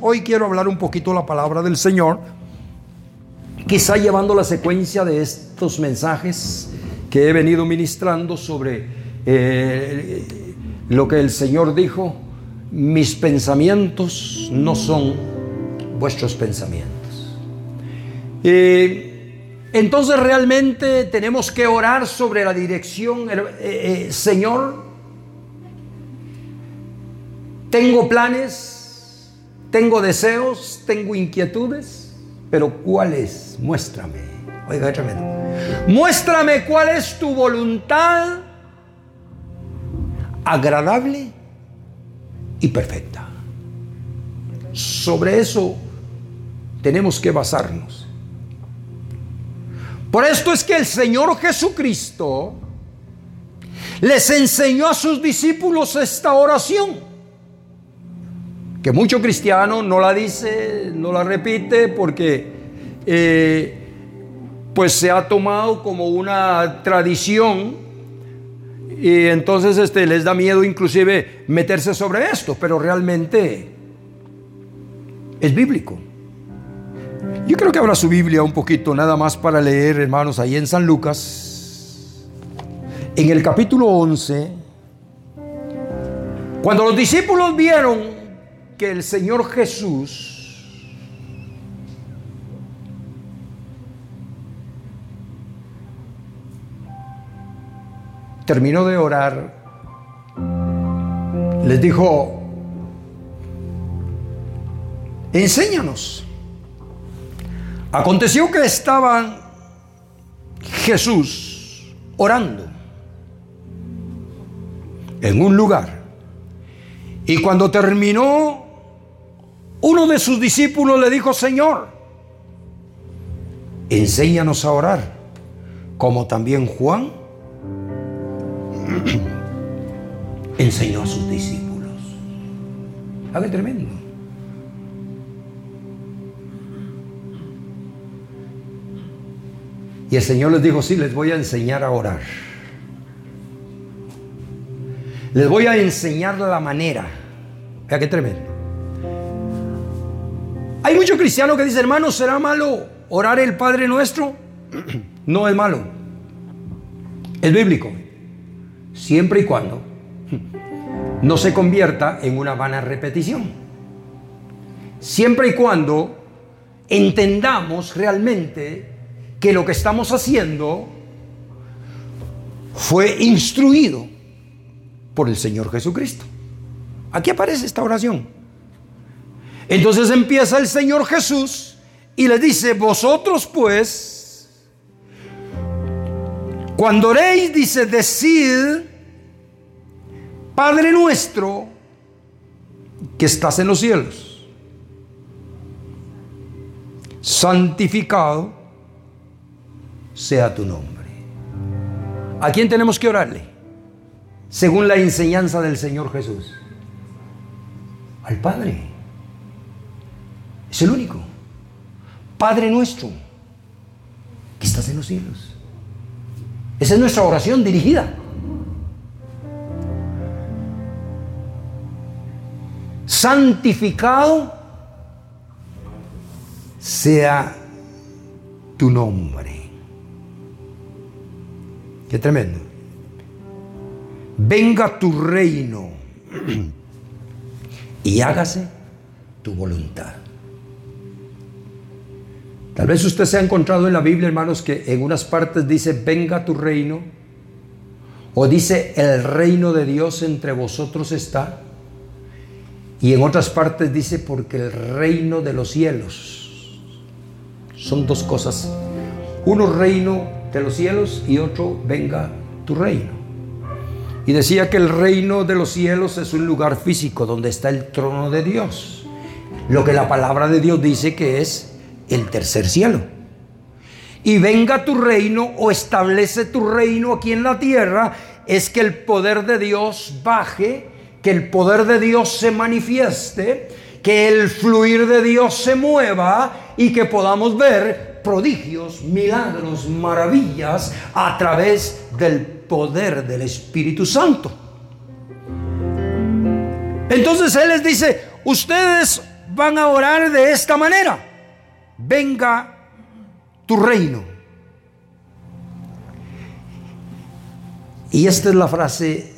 Hoy quiero hablar un poquito la palabra del Señor, quizá llevando la secuencia de estos mensajes que he venido ministrando sobre eh, lo que el Señor dijo, mis pensamientos no son vuestros pensamientos. entonces realmente tenemos que orar sobre la dirección, eh, eh, Señor, tengo planes, tengo deseos, tengo inquietudes, pero ¿cuáles? Muéstrame. Oiga, tremendo. Muéstrame cuál es tu voluntad agradable y perfecta. Sobre eso tenemos que basarnos. Por esto es que el Señor Jesucristo les enseñó a sus discípulos esta oración que mucho cristiano no la dice, no la repite porque eh, pues se ha tomado como una tradición y entonces este, les da miedo inclusive meterse sobre esto, pero realmente es bíblico. Yo creo que abra su Biblia un poquito, nada más para leer, hermanos, ahí en San Lucas, en el capítulo 11, cuando los discípulos vieron que el Señor Jesús terminó de orar, les dijo, enséñanos. Aconteció que estaban Jesús orando en un lugar. Y cuando terminó uno de sus discípulos le dijo, Señor, enséñanos a orar, como también Juan enseñó a sus discípulos. A ver, tremendo. Y el Señor les dijo, sí, les voy a enseñar a orar. Les voy a enseñar la manera. Vea qué tremendo. Hay muchos cristianos que dicen, hermano, ¿será malo orar el Padre Nuestro? No es malo. Es bíblico. Siempre y cuando no se convierta en una vana repetición. Siempre y cuando entendamos realmente que lo que estamos haciendo fue instruido por el Señor Jesucristo. Aquí aparece esta oración. Entonces empieza el Señor Jesús y le dice, vosotros pues, cuando oréis, dice, decid, Padre nuestro, que estás en los cielos, santificado sea tu nombre. ¿A quién tenemos que orarle? Según la enseñanza del Señor Jesús. Al Padre. Es el único. Padre nuestro, que estás en los cielos. Esa es nuestra oración dirigida. Santificado sea tu nombre. Qué tremendo. Venga tu reino y hágase tu voluntad. Tal vez usted se ha encontrado en la Biblia, hermanos, que en unas partes dice, venga tu reino, o dice, el reino de Dios entre vosotros está, y en otras partes dice, porque el reino de los cielos. Son dos cosas. Uno reino de los cielos y otro venga tu reino. Y decía que el reino de los cielos es un lugar físico donde está el trono de Dios. Lo que la palabra de Dios dice que es el tercer cielo. Y venga tu reino o establece tu reino aquí en la tierra, es que el poder de Dios baje, que el poder de Dios se manifieste, que el fluir de Dios se mueva y que podamos ver prodigios, milagros, maravillas a través del poder del Espíritu Santo. Entonces Él les dice, ustedes van a orar de esta manera. Venga tu reino. Y esta es la frase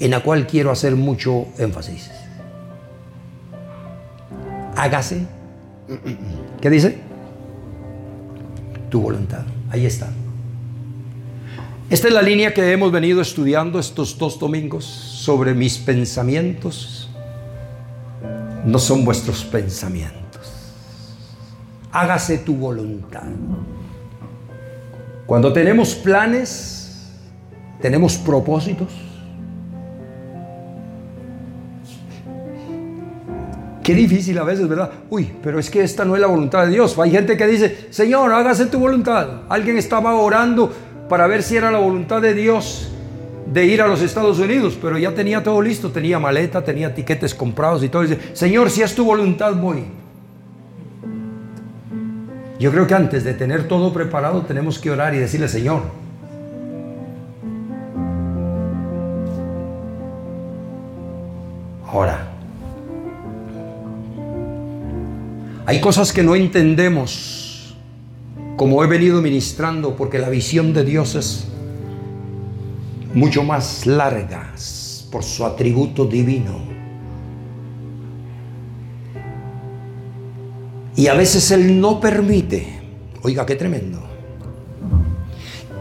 en la cual quiero hacer mucho énfasis. Hágase. ¿Qué dice? Tu voluntad. Ahí está. Esta es la línea que hemos venido estudiando estos dos domingos sobre mis pensamientos. No son vuestros pensamientos. Hágase tu voluntad. Cuando tenemos planes, tenemos propósitos, Qué difícil a veces, ¿verdad? Uy, pero es que esta no es la voluntad de Dios. Hay gente que dice, Señor, hágase tu voluntad. Alguien estaba orando para ver si era la voluntad de Dios de ir a los Estados Unidos, pero ya tenía todo listo, tenía maleta, tenía tiquetes comprados y todo. dice, Señor, si es tu voluntad, voy. Yo creo que antes de tener todo preparado tenemos que orar y decirle, Señor, ahora, Hay cosas que no entendemos, como he venido ministrando, porque la visión de Dios es mucho más larga por su atributo divino. Y a veces Él no permite, oiga qué tremendo,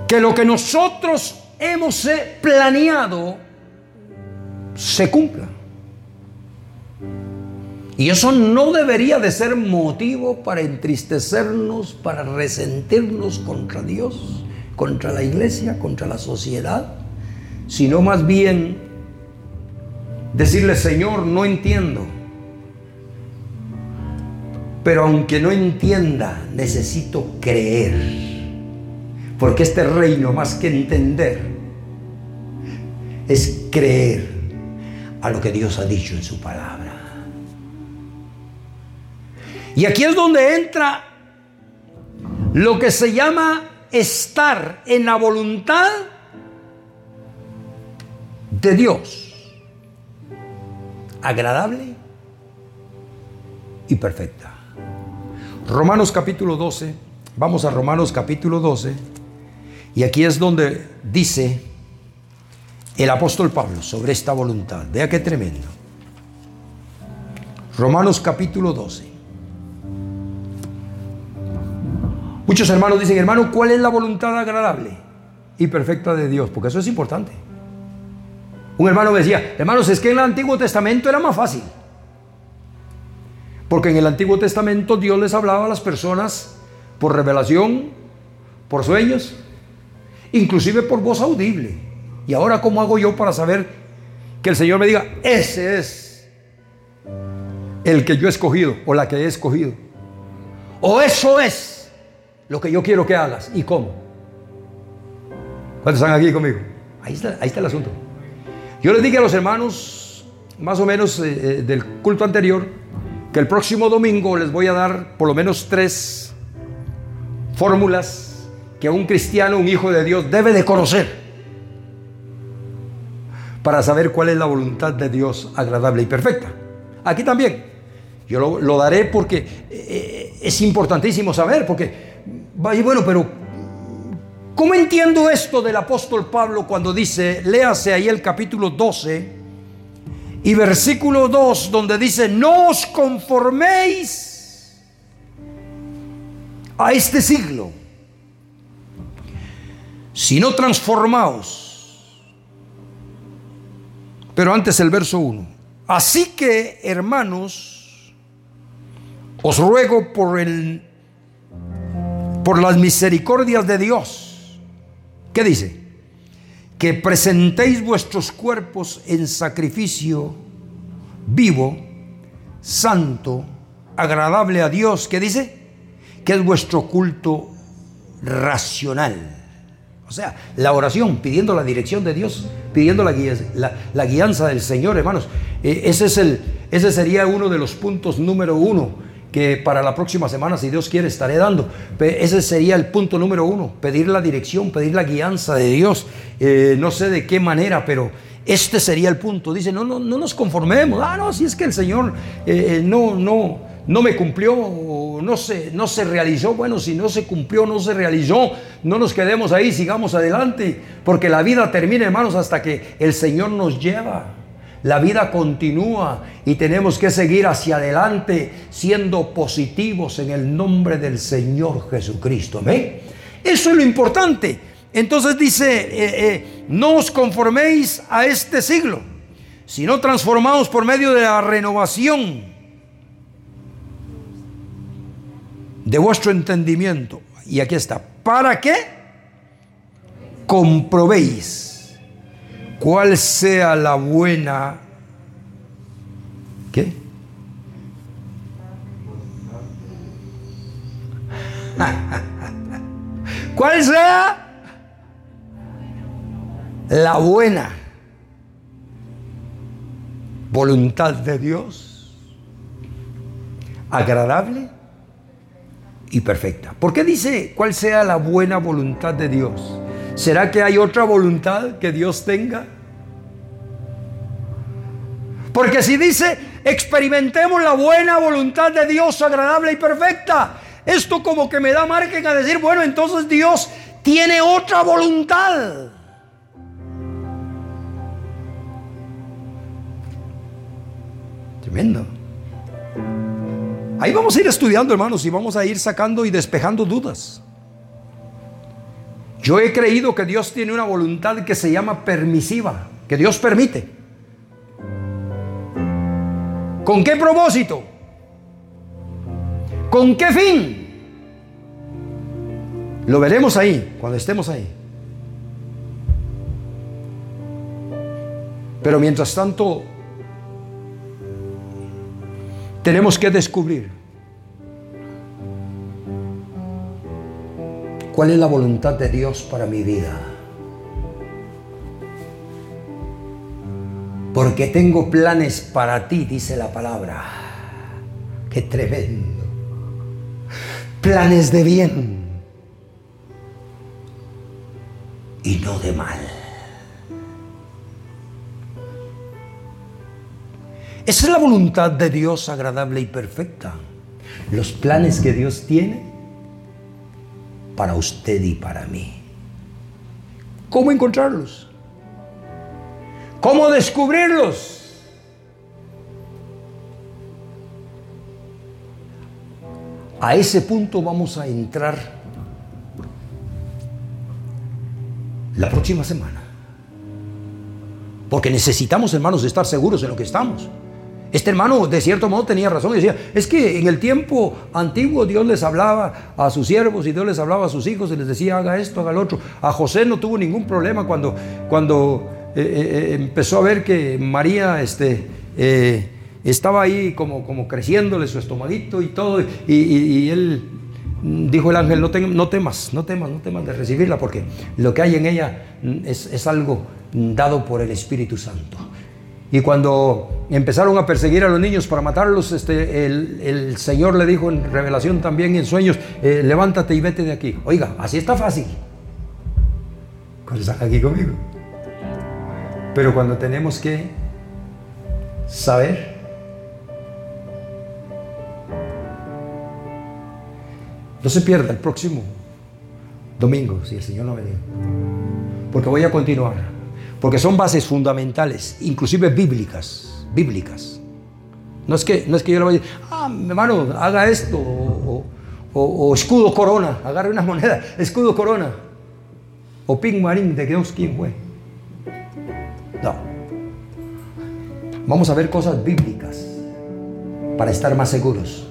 que lo que nosotros hemos planeado se cumpla. Y eso no debería de ser motivo para entristecernos, para resentirnos contra Dios, contra la iglesia, contra la sociedad, sino más bien decirle, Señor, no entiendo. Pero aunque no entienda, necesito creer. Porque este reino, más que entender, es creer a lo que Dios ha dicho en su palabra. Y aquí es donde entra lo que se llama estar en la voluntad de Dios. Agradable y perfecta. Romanos capítulo 12. Vamos a Romanos capítulo 12. Y aquí es donde dice el apóstol Pablo sobre esta voluntad. Vea qué tremendo. Romanos capítulo 12. Muchos hermanos dicen, hermano, ¿cuál es la voluntad agradable y perfecta de Dios? Porque eso es importante. Un hermano me decía, hermanos, es que en el Antiguo Testamento era más fácil. Porque en el Antiguo Testamento Dios les hablaba a las personas por revelación, por sueños, inclusive por voz audible. Y ahora, ¿cómo hago yo para saber que el Señor me diga, ese es el que yo he escogido o la que he escogido? O eso es lo que yo quiero que hagas y cómo. ¿Cuántos están aquí conmigo? Ahí está, el asunto. Yo les dije a los hermanos, más o menos eh, eh, del culto anterior, que el próximo domingo les voy a dar por lo menos tres fórmulas que un cristiano, un hijo de Dios, debe de conocer para saber cuál es la voluntad de Dios agradable y perfecta. Aquí también. Yo lo, daré porque eh, es importantísimo saber, porque y bueno, pero ¿cómo entiendo esto del apóstol Pablo cuando dice, léase ahí el capítulo 12 y versículo 2 donde dice, no os conforméis a este siglo, sino transformaos. Pero antes el verso 1. Así que, hermanos, os ruego por el por las misericordias de Dios. ¿Qué dice? Que presentéis vuestros cuerpos en sacrificio vivo, santo, agradable a Dios. ¿Qué dice? Que es vuestro culto racional. O sea, la oración, pidiendo la dirección de Dios, pidiendo la, la, guianza del Señor, hermanos. Eh, ese, es el, ese sería uno de los puntos número uno que para la próxima semana, si Dios quiere, estaré dando. Ese sería el punto número uno, pedir la dirección, pedir la guianza de Dios. Eh, no sé de qué manera, pero Este sería el punto. Dice, no, no, no nos conformemos. Ah, no, si es que el Señor eh, eh, no, no, no me cumplió, no se, no se realizó. Bueno, si no se cumplió, no se realizó, no nos quedemos ahí, sigamos adelante. Porque la vida termina, hermanos, hasta que el Señor nos lleva. La vida continúa y tenemos que seguir hacia adelante siendo positivos en el nombre del Señor Jesucristo. Amén. Eso es lo importante. Entonces dice, eh, eh, no os conforméis a este siglo, sino transformaos por medio de la renovación de vuestro entendimiento. Y aquí está, ¿para qué? Comprobéis cuál sea la buena... ¿Qué? ¿Cuál sea la buena voluntad de Dios, agradable y perfecta. ¿Por qué dice cuál sea la buena voluntad de Dios? ¿Será que hay otra voluntad que Dios tenga? Porque si dice, experimentemos la buena voluntad de Dios agradable y perfecta, esto como que me da margen a decir, bueno, entonces Dios tiene otra voluntad. Tremendo. Ahí vamos a ir estudiando, hermanos, y vamos a ir sacando y despejando dudas. Yo he creído que Dios tiene una voluntad que se llama permisiva, que Dios permite. ¿Con qué propósito? ¿Con qué fin? Lo veremos ahí, cuando estemos ahí. Pero mientras tanto, tenemos que descubrir cuál es la voluntad de Dios para mi vida. Porque tengo planes para ti, dice la palabra. Qué tremendo. Planes de bien y no de mal. Esa es la voluntad de Dios agradable y perfecta. Los planes que Dios tiene para usted y para mí. ¿Cómo encontrarlos? ¿Cómo descubrirlos? A ese punto vamos a entrar la próxima semana. Porque necesitamos, hermanos, estar seguros en lo que estamos. Este hermano de cierto modo tenía razón decía, es que en el tiempo antiguo Dios les hablaba a sus siervos y Dios les hablaba a sus hijos y les decía, haga esto, haga lo otro. A José no tuvo ningún problema cuando, cuando eh, eh, empezó a ver que María este, eh, estaba ahí como, como creciéndole su estomaguito y todo, y, él dijo el ángel, no, no, temas, no temas, no temas de recibirla, porque lo que hay en ella es, es algo dado por el Espíritu Santo. Y cuando empezaron a perseguir a los niños para matarlos, este, el, Señor le dijo en revelación también en sueños, eh, levántate y vete de aquí. Oiga, así está fácil. Cuando están aquí conmigo. Pero cuando tenemos que saber, no se pierda el próximo domingo, si el Señor no me diga. Porque voy a continuar. Porque son bases fundamentales, inclusive bíblicas, bíblicas. No es que, no es que yo le vaya a decir, ah, hermano, haga esto, o, escudo corona, agarre una moneda, escudo corona, o ping marín de Dios, ¿quién fue? No. Vamos a ver cosas bíblicas para estar más seguros.